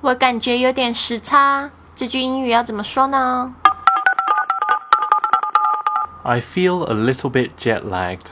我感觉有点时差。这句英语要怎么说呢？I feel a little bit jet lagged.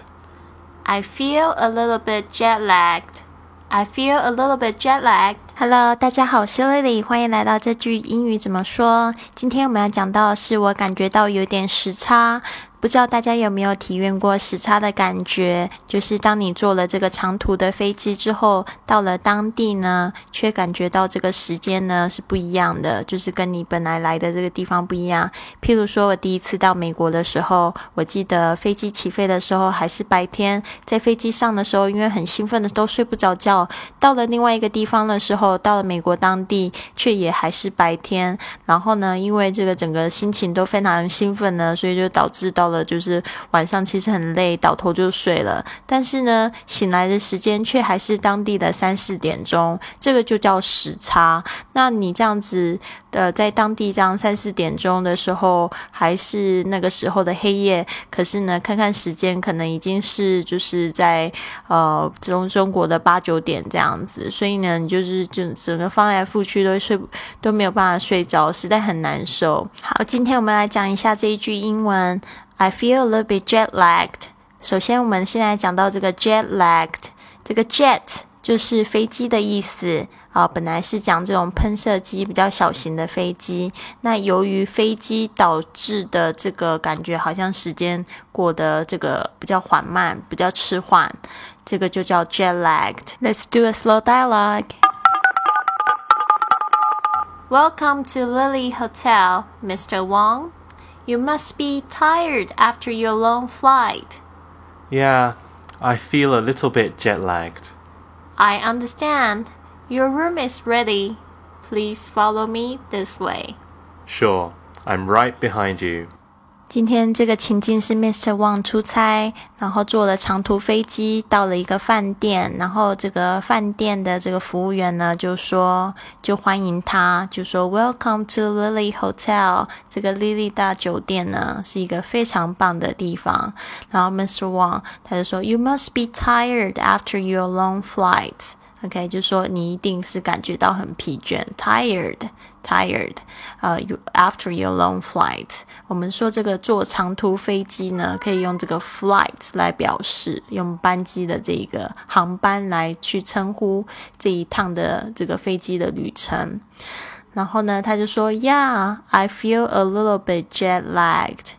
I feel a little bit jet lagged. I feel a little bit jet lagged. Hello，大家好，我是 Lily，欢迎来到这句英语怎么说。今天我们要讲到的是我感觉到有点时差。不知道大家有没有体验过时差的感觉？就是当你坐了这个长途的飞机之后，到了当地呢，却感觉到这个时间呢是不一样的，就是跟你本来来的这个地方不一样。譬如说，我第一次到美国的时候，我记得飞机起飞的时候还是白天，在飞机上的时候，因为很兴奋的都睡不着觉。到了另外一个地方的时候，到了美国当地，却也还是白天。然后呢，因为这个整个心情都非常兴奋呢，所以就导致到了。就是晚上其实很累，倒头就睡了。但是呢，醒来的时间却还是当地的三四点钟，这个就叫时差。那你这样子的在当地这样三四点钟的时候，还是那个时候的黑夜。可是呢，看看时间，可能已经是就是在呃中中国的八九点这样子。所以呢，你就是就整个翻来覆去都睡都没有办法睡着，实在很难受。好，今天我们来讲一下这一句英文。I feel a little bit jet lagged。首先，我们现在讲到这个 jet lagged，这个 jet 就是飞机的意思啊。本来是讲这种喷射机比较小型的飞机，那由于飞机导致的这个感觉，好像时间过得这个比较缓慢，比较迟缓，这个就叫 jet lagged。Let's do a slow dialogue. Welcome to Lily Hotel, Mr. Wong. You must be tired after your long flight. Yeah, I feel a little bit jet lagged. I understand. Your room is ready. Please follow me this way. Sure, I'm right behind you. 今天这个情境是 Mr. Wang 出差，然后坐了长途飞机到了一个饭店，然后这个饭店的这个服务员呢就说就欢迎他，就说 Welcome to Lily Hotel。这个 Lily 大酒店呢是一个非常棒的地方。然后 Mr. Wang 他就说 You must be tired after your long flight。OK，就说你一定是感觉到很疲倦，tired，tired，呃，after your long flight。我们说这个坐长途飞机呢，可以用这个 flight 来表示，用班机的这个航班来去称呼这一趟的这个飞机的旅程。然后呢，他就说，Yeah，I feel a little bit jet lagged。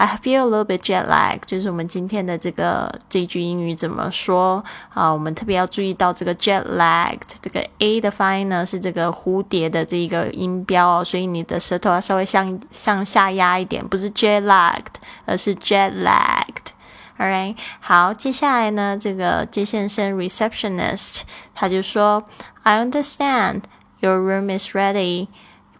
I feel a little bit jet lag，就是我们今天的这个这句英语怎么说啊？我们特别要注意到这个 jet lagged，这个 a 的发音呢是这个蝴蝶的这一个音标哦，所以你的舌头要稍微向向下压一点，不是 jet lagged，而是 jet lagged。Alright，好，接下来呢，这个接线生 receptionist 他就说，I understand your room is ready。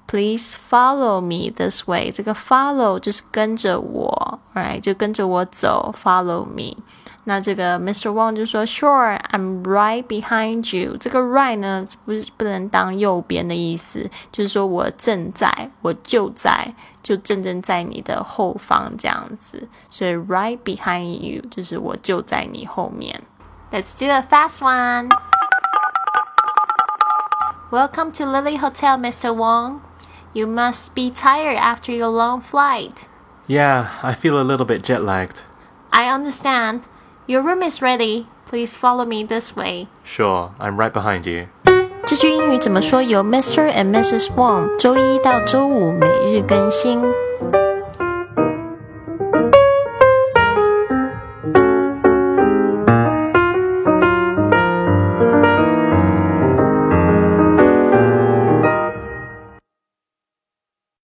Please follow me this way。这个 follow 就是跟着我，right 就跟着我走，follow me。那这个 Mr. Wang 就说，Sure, I'm right behind you。这个 right 呢，不是不能当右边的意思，就是说我正在，我就在，就正正在你的后方这样子。所以 right behind you 就是我就在你后面。Let's do a fast one. Welcome to Lily Hotel, Mr. Wong. You must be tired after your long flight. Yeah, I feel a little bit jet lagged. I understand. Your room is ready. Please follow me this way. Sure, I'm right behind you. 这句英语怎么说？由 Mr. and Mrs. Wong 周一到周五每日更新。